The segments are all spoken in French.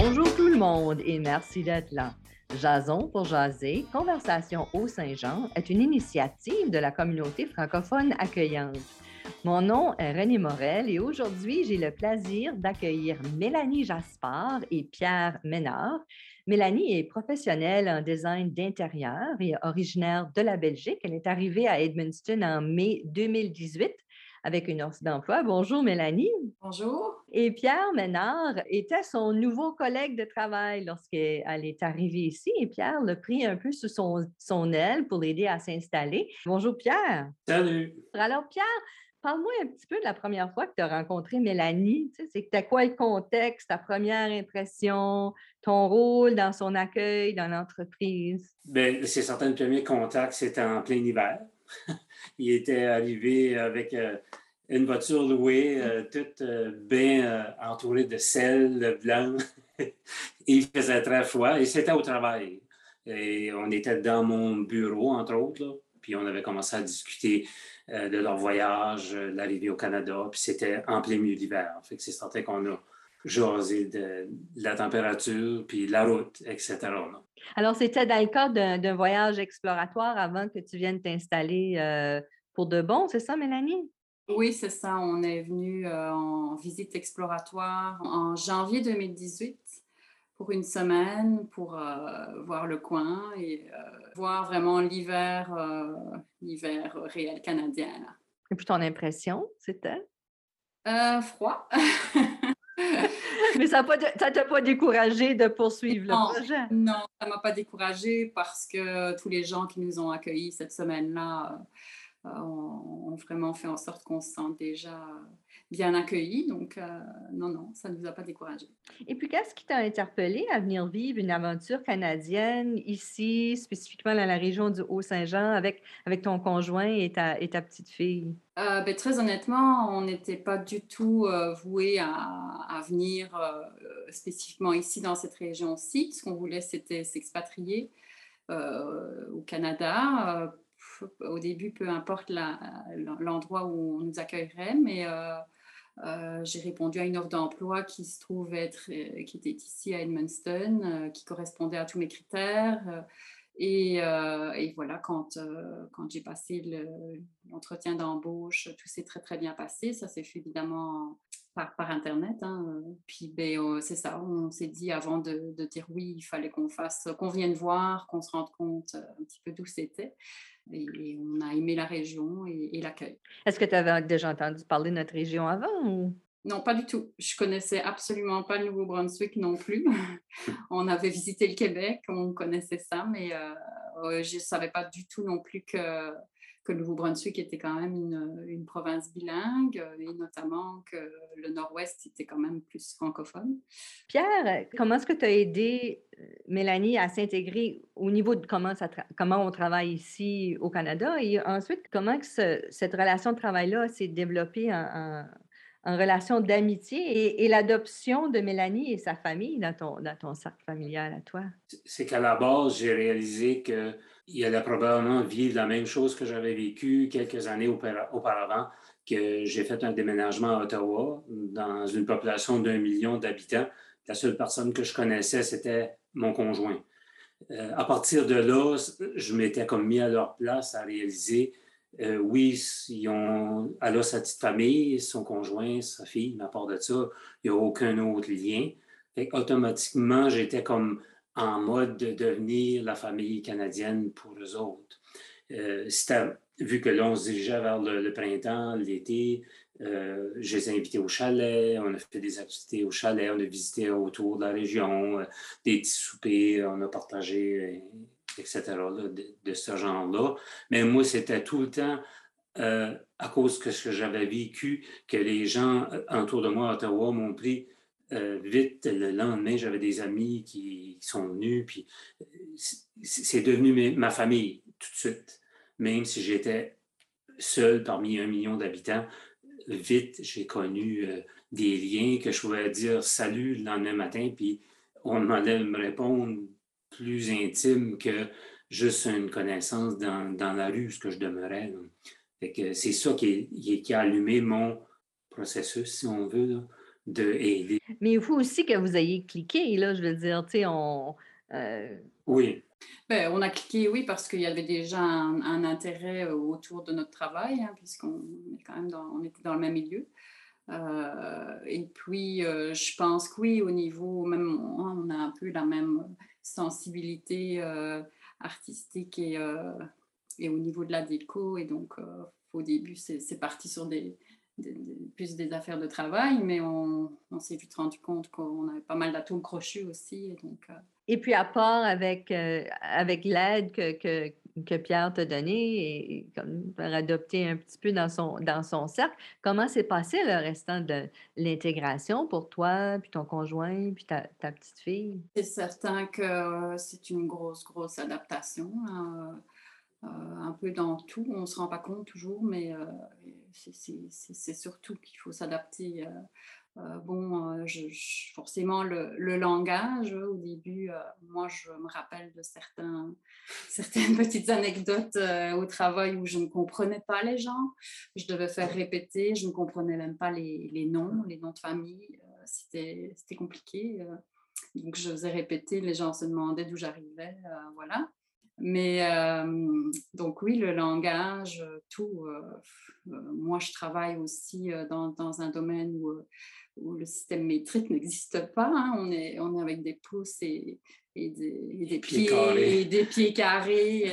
Bonjour tout le monde et merci d'être là. Jason pour jaser, Conversation au Saint-Jean est une initiative de la communauté francophone accueillante. Mon nom est René Morel et aujourd'hui, j'ai le plaisir d'accueillir Mélanie Jaspard et Pierre Ménard. Mélanie est professionnelle en design d'intérieur et originaire de la Belgique. Elle est arrivée à Edmundston en mai 2018 avec une offre d'emploi. Bonjour Mélanie. Bonjour. Et Pierre Ménard était son nouveau collègue de travail lorsqu'elle est arrivée ici. Et Pierre l'a pris un peu sous son, son aile pour l'aider à s'installer. Bonjour Pierre. Salut. Alors Pierre, Parle-moi un petit peu de la première fois que tu as rencontré Mélanie. Tu sais, C'était quoi le contexte, ta première impression, ton rôle dans son accueil dans l'entreprise? Bien, c'est certain, le premier contact, c'était en plein hiver. il était arrivé avec euh, une voiture louée, euh, toute euh, bien entourée de sel blanc. il faisait très froid et c'était au travail. Et on était dans mon bureau, entre autres, puis on avait commencé à discuter de leur voyage, l'arrivée au Canada, puis c'était en plein milieu d'hiver. Fait que c'est certain qu'on a jasé de, la température, puis la route, etc. Alors, c'était dans le cadre d'un voyage exploratoire avant que tu viennes t'installer euh, pour de bon, c'est ça, Mélanie? Oui, c'est ça. On est venu euh, en visite exploratoire en janvier 2018 pour une semaine pour euh, voir le coin et voir vraiment l'hiver, l'hiver réel canadien. Et puis ton impression, c'était? froid. Mais ça ne t'a pas découragé de poursuivre le projet? Non, ça ne m'a pas découragé parce que tous les gens qui nous ont accueillis cette semaine-là euh, ont, vraiment fait en sorte qu'on se sente déjà bien accueillis. Donc, euh, non, non, ça ne nous a pas découragé. Et puis, qu'est-ce qui t'a interpellé à venir vivre une aventure canadienne ici, spécifiquement dans la région du Haut-Saint-Jean, avec, avec ton conjoint et ta, et ta petite fille? Euh, ben, très honnêtement, on n'était pas du tout euh, voué à, à, venir spécifiquement ici dans cette région-ci. Ce qu'on voulait, c'était s'expatrier au Canada au début, peu importe l'endroit où on nous accueillerait, mais euh, j'ai répondu à une offre d'emploi qui se trouve être, euh, qui était ici à Edmundston, euh, qui correspondait à tous mes critères. Et, et, voilà, quand, quand j'ai passé l'entretien d'embauche, tout s'est très, très bien passé. Ça s'est fait évidemment par, par Internet. Hein. Puis, ben, c'est ça, on s'est dit avant de, de, dire oui, il fallait qu'on fasse, qu'on vienne voir, qu'on se rende compte un petit peu d'où c'était et, on a aimé la région et, l'accueil. Est-ce que tu avais déjà entendu parler de notre région avant ou... Non, pas du tout. Je connaissais absolument pas le Nouveau-Brunswick non plus. on avait visité le Québec, on connaissait ça, mais euh, je ne savais pas du tout non plus que que le Nouveau-Brunswick était quand même une, province bilingue euh, et notamment que le Nord-Ouest était quand même plus francophone. Pierre, comment est-ce que tu as aidé euh, Mélanie à s'intégrer au niveau de comment, on travaille ici au Canada? Et ensuite comment cette relation de travail-là s'est développée en, en, relation d'amitié et, l'adoption de Mélanie et sa famille dans ton, dans ton cercle familial à toi? C'est qu'à la base, j'ai réalisé que il allait probablement vivre la même chose que j'avais vécu quelques années auparavant, que j'ai fait un déménagement à Ottawa dans une population d'un million d'habitants. La seule personne que je connaissais, c'était mon conjoint. Euh, à partir de là, je m'étais comme mis à leur place à réaliser, euh, oui, ils ont, elle a sa petite famille, son conjoint, sa fille, mais à part de ça, il n'y a aucun autre lien. automatiquement, j'étais comme en mode de devenir la famille canadienne pour eux autres. Euh, vu que là, on se dirigeait vers le, printemps, l'été, euh, je les ai invités au chalet, on a fait des activités au chalet, on a visité autour de la région, euh, des petits soupers, on a partagé, etc., de, ce genre-là. Mais moi, c'était tout le temps à cause que ce que j'avais vécu, que les gens autour de moi à Ottawa m'ont pris euh, vite, le lendemain, j'avais des amis qui, sont venus, puis euh, c'est devenu ma famille tout de suite. Même si j'étais seul parmi un million d'habitants, vite, j'ai connu euh, des liens que je pouvais dire salut le lendemain matin, puis on allait me répondre plus intime que juste une connaissance dans, la rue, ce que je demeurais. C'est ça qui, qui, a allumé mon processus, si on veut. Là d'aider. Mais il faut aussi que vous ayez cliqué, là, je veux dire, tu sais, on... Euh, oui. Ben, on a cliqué, oui, parce qu'il y avait déjà un, intérêt euh, autour de notre travail, hein, puisqu'on est quand même dans, on était dans le même milieu. Euh, et puis, je pense que oui, au niveau, même, on a un peu la même sensibilité artistique et, et, au niveau de la déco. Et donc, au début, c'est parti sur des, plus des affaires de travail, mais on, s'est vite rendu compte qu'on avait pas mal d'atomes crochus aussi. Et, donc, euh, et puis, à part avec, euh, avec l'aide que, que, Pierre t'a donnée et, comme adopter un petit peu dans son, dans son cercle, comment s'est passé le restant de l'intégration pour toi, puis ton conjoint, puis ta, petite fille? C'est certain que c'est une grosse, grosse adaptation. Euh, un peu dans tout. On ne se rend pas compte toujours, mais euh, c'est surtout qu'il faut s'adapter. Euh, bon, forcément, le, langage, au début, moi, je me rappelle de certains, certaines petites anecdotes au travail où je ne comprenais pas les gens. Je devais faire répéter, je ne comprenais même pas les, les noms, les noms de famille. C'était compliqué. donc, je faisais répéter, les gens se demandaient d'où j'arrivais. voilà. Mais euh, donc oui, le langage, tout. Euh, euh, moi, je travaille aussi dans, dans un domaine où, où, le système métrique n'existe pas. Hein. On, est, on est avec des pouces et, et des, des, pieds, carrés. des pieds carrés.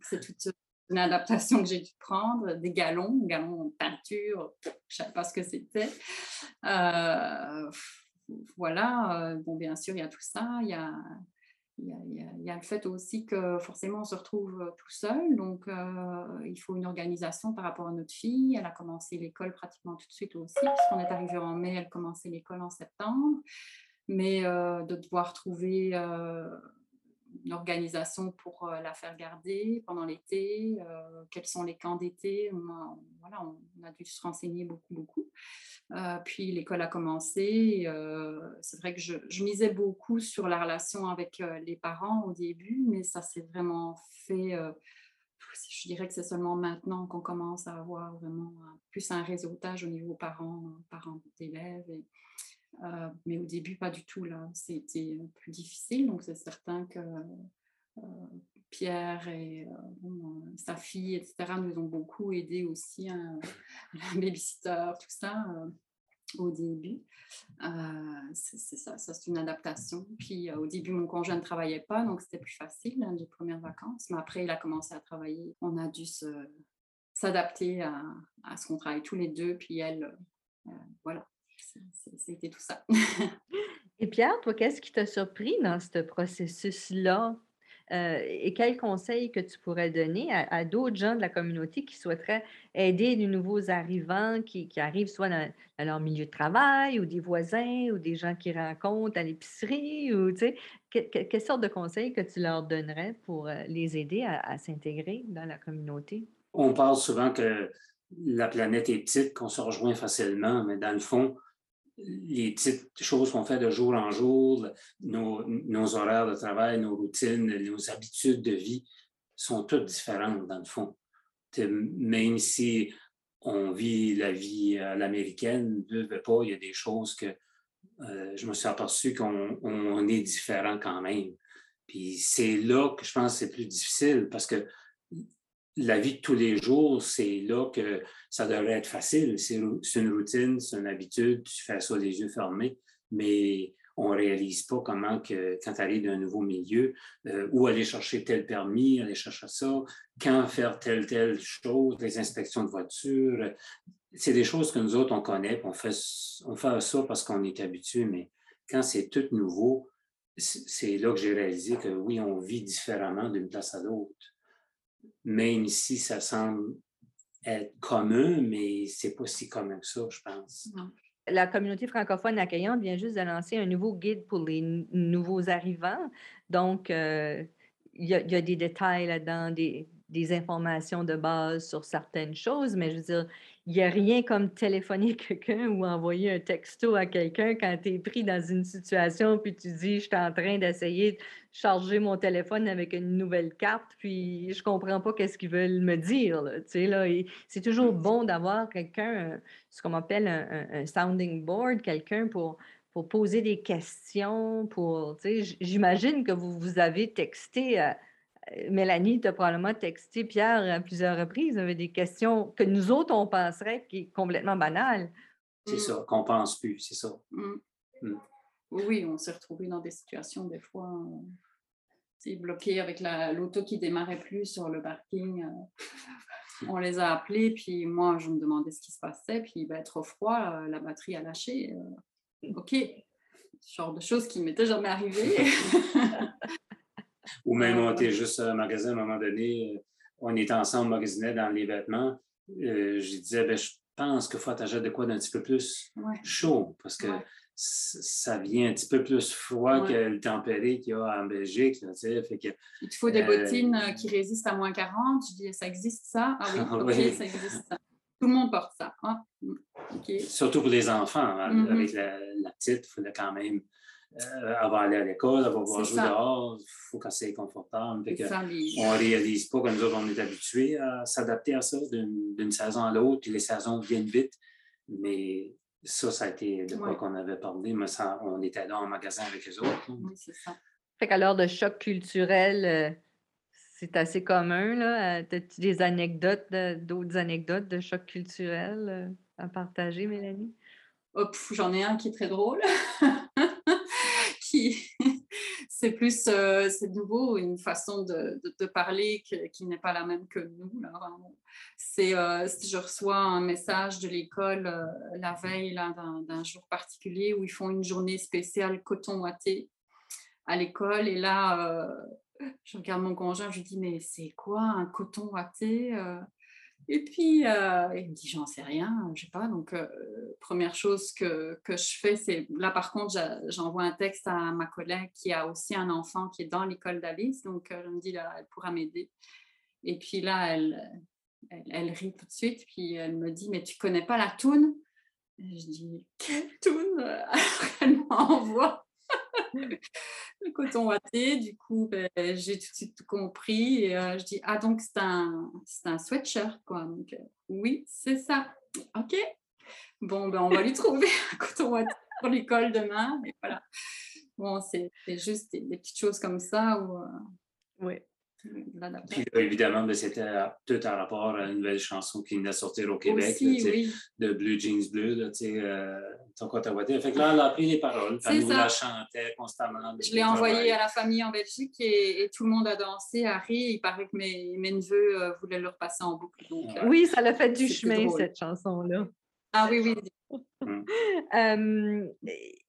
c'est toute une adaptation que j'ai dû prendre. Des galons, galons en peinture, je ne savais pas ce que c'était. voilà, bon, bien sûr, il y a tout ça. Il y a il y, a, le fait aussi que forcément on se retrouve euh, tout seul, donc euh, il faut une organisation par rapport à notre fille. Elle a commencé l'école pratiquement tout de suite aussi, puisqu'on est arrivé en mai, elle commençait l'école en septembre. Mais euh, de devoir trouver une organisation pour la faire garder pendant l'été, quels sont les camps d'été, voilà, on a dû se renseigner beaucoup, beaucoup. Euh, puis l'école a commencé. Euh, c'est vrai que je, misais beaucoup sur la relation avec euh, les parents au début, mais ça s'est vraiment fait. je dirais que c'est seulement maintenant qu'on commence à avoir vraiment plus un réseautage au niveau parents, parents d'élèves. mais au début, pas du tout. Là, c'était plus difficile. Donc c'est certain que Pierre et sa fille, etc., nous ont beaucoup aidé aussi, hein, la babysitter, tout ça, au début. c'est ça, ça c'est une adaptation. Puis au début, mon conjoint ne travaillait pas, donc c'était plus facile, hein, les premières vacances. Mais après, il a commencé à travailler. On a dû s'adapter à, à, ce qu'on travaille tous les deux. Puis elle, voilà, c'était tout ça. Et Pierre, toi, qu'est-ce qui t'a surpris dans ce processus-là? Euh, et quels conseils que tu pourrais donner à, d'autres gens de la communauté qui souhaiteraient aider de nouveaux arrivants qui, arrivent soit dans, leur milieu de travail ou des voisins ou des gens qui rencontrent à l'épicerie ou tu sais, quelle sorte de conseils que tu leur donnerais pour euh, les aider à, s'intégrer dans la communauté? On parle souvent que la planète est petite, qu'on se rejoint facilement, mais dans le fond, les petites choses qu'on fait de jour en jour, nos, horaires de travail, nos routines, nos habitudes de vie sont toutes différentes dans le fond. Même si on vit la vie à l'américaine, pas, il y a des choses que euh, je me suis aperçu qu'on est différent quand même. Puis c'est là que je pense que c'est plus difficile parce que la vie de tous les jours, c'est là que ça devrait être facile. C'est une routine, c'est une habitude, tu fais ça les yeux fermés, mais on ne réalise pas comment que quand tu arrives d'un nouveau milieu, euh, où aller chercher tel permis, aller chercher ça, quand faire telle, telle chose, les inspections de voiture. C'est des choses que nous autres, on connaît, on fait, on fait ça parce qu'on est habitué, mais quand c'est tout nouveau, c'est là que j'ai réalisé que oui, on vit différemment d'une place à l'autre même si ça semble être commun, mais c'est pas si commun que ça, je pense. La communauté francophone accueillante vient juste de lancer un nouveau guide pour les nouveaux arrivants. Donc, euh, il y, a des détails là-dedans, des, des informations de base sur certaines choses, mais je veux dire, il n'y a rien comme téléphoner quelqu'un ou envoyer un texto à quelqu'un quand tu es pris dans une situation, puis tu dis, je suis en train d'essayer de charger mon téléphone avec une nouvelle carte, puis je comprends pas qu'est-ce qu'ils veulent me dire. Là, là, c'est toujours bon d'avoir quelqu'un, ce qu'on appelle un, sounding board, quelqu'un pour, pour poser des questions, pour, j'imagine que vous, vous avez texté à Mélanie t'a probablement texté Pierre à plusieurs reprises avec des questions que nous autres, on penserait qui est complètement banales. C'est mm. ça, qu'on pense plus, c'est ça. Mm. Mm. Oui, on s'est retrouvés dans des situations des fois euh, bloqués avec l'auto qui démarrait plus sur le parking. Euh, on les a appelés, puis moi, je me demandais ce qui se passait, puis ben, trop froid, la batterie a lâché. OK, ce genre de choses qui m'étaient jamais arrivées. Ou même, on était juste un magasin à un moment donné, euh, on était ensemble, magasinait dans les vêtements. Euh, je disais, ben, je pense qu'il faut attacher de quoi d'un petit peu plus chaud parce que ça vient un petit peu plus froid que le tempéré qu'il y a en Belgique. fait que, Il te faut des euh, bottines qui résistent à moins 40. Je dis, ça existe ça? Ah oui, ça existe ça. Tout le monde porte ça. Ah, Surtout pour les enfants. Hein, mm-hmm. Avec la, la petite, il fallait quand même euh, avant d'aller à l'école, avant de jouer dehors, il faut que c'est confortable. on ne réalise pas que nous autres, on est habitués à s'adapter à ça d'une saison à l'autre, puis les saisons viennent vite. Mais ça, ça a été de quoi qu'on avait parlé, mais ça, on était là en magasin avec les autres. Oui, c'est ça. Fait qu'à l'heure de choc culturel, euh, c'est assez commun. Là. As-tu des anecdotes, d'autres anecdotes de choc culturel euh, à partager, Mélanie? Oh, j'en ai un qui est très drôle. c'est plus, euh, c'est nouveau, une façon de, parler qui n'est pas la même que nous. C'est, euh, je reçois un message de l'école euh, la veille d'un, jour particulier où ils font une journée spéciale coton ouaté à l'école, et là, je regarde mon conjoint, je lui dis, mais c'est quoi un coton ouaté et puis, euh, il me dit, j'en sais rien, je sais pas. Donc, euh, première chose que, que je fais, c'est, là par contre, j'envoie un texte à ma collègue qui a aussi un enfant qui est dans l'école d'Alice. Donc, euh, je me dis, là, elle pourra m'aider. Et puis là, elle, elle, rit tout de suite. Puis elle me dit, mais tu connais pas la toune? Je dis, quelle toune? Elle m'envoie le coton watté. Du coup, ben, j'ai tout de suite compris. Et euh, je dis, ah, donc c'est un, un sweatshirt, quoi. Donc, euh, oui, c'est ça. OK. Bon, ben, on va lui trouver un coton watté pour l'école demain. Et voilà. Bon, c'est juste des, petites choses comme ça. Où, euh. Puis évidemment, ben, c'était tout en rapport à une nouvelle chanson qui venait de sortir au Québec, de Blue Jeans Bleu, là, euh, ton Fait que là, elle a appris les paroles, elle nous la chantait constamment. Je l'ai envoyé à la famille en Belgique et, tout le monde a dansé, a ri. Il paraît que mes, mes neveux euh, voulaient le repasser en boucle. Euh, oui, ça l'a fait du chemin, cette chanson-là. Ah oui, oui. Hum.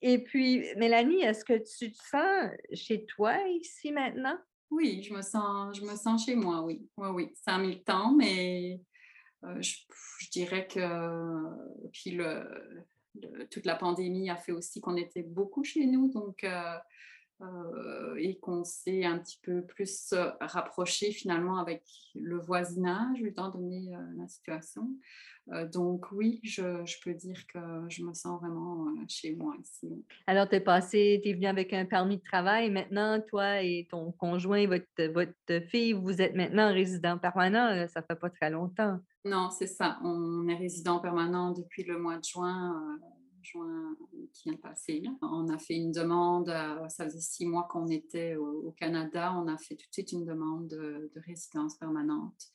et puis, Mélanie, est-ce que tu te sens chez toi ici maintenant? Oui, je me sens, chez moi, oui. Oui, oui. Ça a mis le temps, mais euh, je, dirais que toute la pandémie a fait aussi qu'on était beaucoup chez nous, donc euh, euh, et qu'on s'est un petit peu plus rapproché finalement avec le voisinage, étant donné la situation. Euh, donc oui, je, peux dire que je me sens vraiment euh, chez moi ici. Alors, tu es passé, tu es venu avec un permis de travail. Maintenant, toi et ton conjoint, votre, votre fille, vous êtes maintenant résident permanent. Ça fait pas très longtemps. Non, c'est ça. On est résident permanent depuis le mois de juin. Euh, juin qui vient de passer. On a fait une demande, ça faisait six mois qu'on était au, Canada, on a fait tout de suite une demande de résidence permanente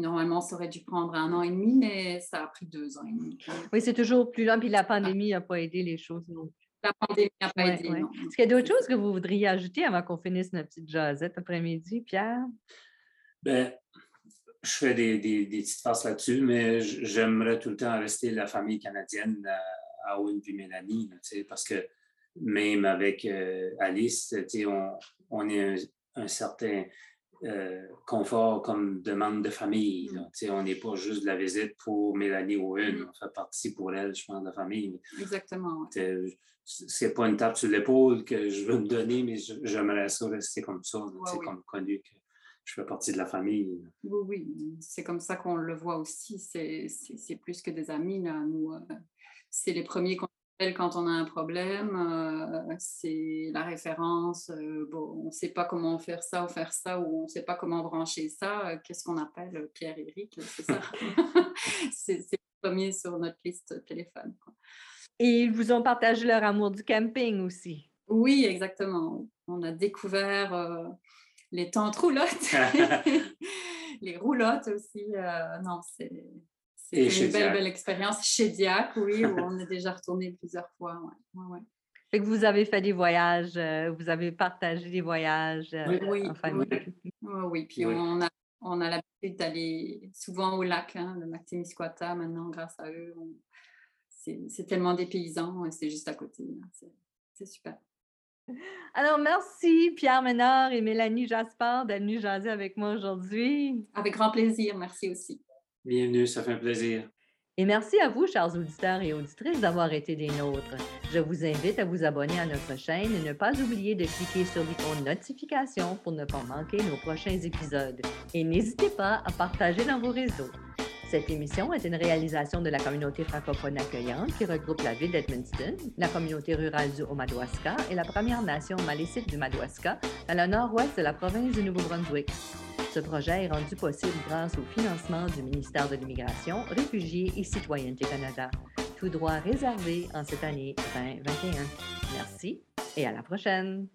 normalement, ça aurait dû prendre un an et demi, mais ça a pris deux ans et demi. Oui, c'est toujours plus long, puis la pandémie n'a pas aidé les choses non La pandémie n'a pas aidé. Est-ce qu'il y a d'autres choses que vous voudriez ajouter avant qu'on finisse notre petite jasette après-midi, Pierre? Bien, je fais des, des, petites phrases là-dessus, mais j'aimerais tout le temps rester la famille canadienne à, Owen puis Mélanie, parce que même avec euh, Alice, on, on est un certain euh, confort comme demande de famille. Mm. On n'est pas juste de la visite pour Mélanie ou une, mm. on fait partie pour elle, je pense, de la famille. Exactement. C'est pas une tape sur l'épaule que je veux me donner, mais j'aimerais ça rester comme ça, comme connu que je fais partie de la famille. Oui, oui, c'est comme ça qu'on le voit aussi. C'est plus que des amis, là. Nous, euh, c'est les premiers qu'on appelle quand on a un problème. euh, c'est la référence. euh, bon, on ne sait pas comment faire ça ou faire ça, ou on ne sait pas comment brancher ça. euh, Qu'est-ce qu'on appelle Pierre-Éric, c'est ça? c'est c'est le premier sur notre liste de téléphone. quoi. Et ils vous ont partagé leur amour du camping aussi? Oui, exactement. On a découvert euh, les tentes roulottes, les roulottes aussi. euh, non, c'est C'était chez une belle, Diac. belle expérience. Chez Diac, oui, où on est déjà retourné plusieurs fois. ouais, ouais, ouais. Fait que vous avez fait des voyages, euh, vous avez partagé des voyages euh, Oui. Oui, en famille. Oui, oui. Puis Oui. on a, on a l'habitude d'aller souvent au lac, hein, le lac Témiscouata, maintenant, grâce à eux. on- C'est c'est tellement des paysans, et c'est juste à côté. là. C'est- C'est super. Alors, merci Pierre Ménard et Mélanie Jaspard d'être venus jaser avec moi aujourd'hui. Avec grand plaisir. Merci aussi. Bienvenue, ça fait plaisir. Et merci à vous, chers auditeurs et auditrices, d'avoir été des nôtres. Je vous invite à vous abonner à notre chaîne et ne pas oublier de cliquer sur l'icône notification pour ne pas manquer nos prochains épisodes. Et n'hésitez pas à partager dans vos réseaux. Cette émission est une réalisation de la communauté francophone accueillante qui regroupe la ville d'Edmundston, la communauté rurale du Haut-Madawaska et la Première Nation malécite du Madawaska, dans le nord-ouest de la province du Nouveau-Brunswick. Ce projet est rendu possible grâce au financement du ministère de l'Immigration, Réfugiés et Citoyenneté Canada, tout droit réservé en cette année 2021. Merci et à la prochaine!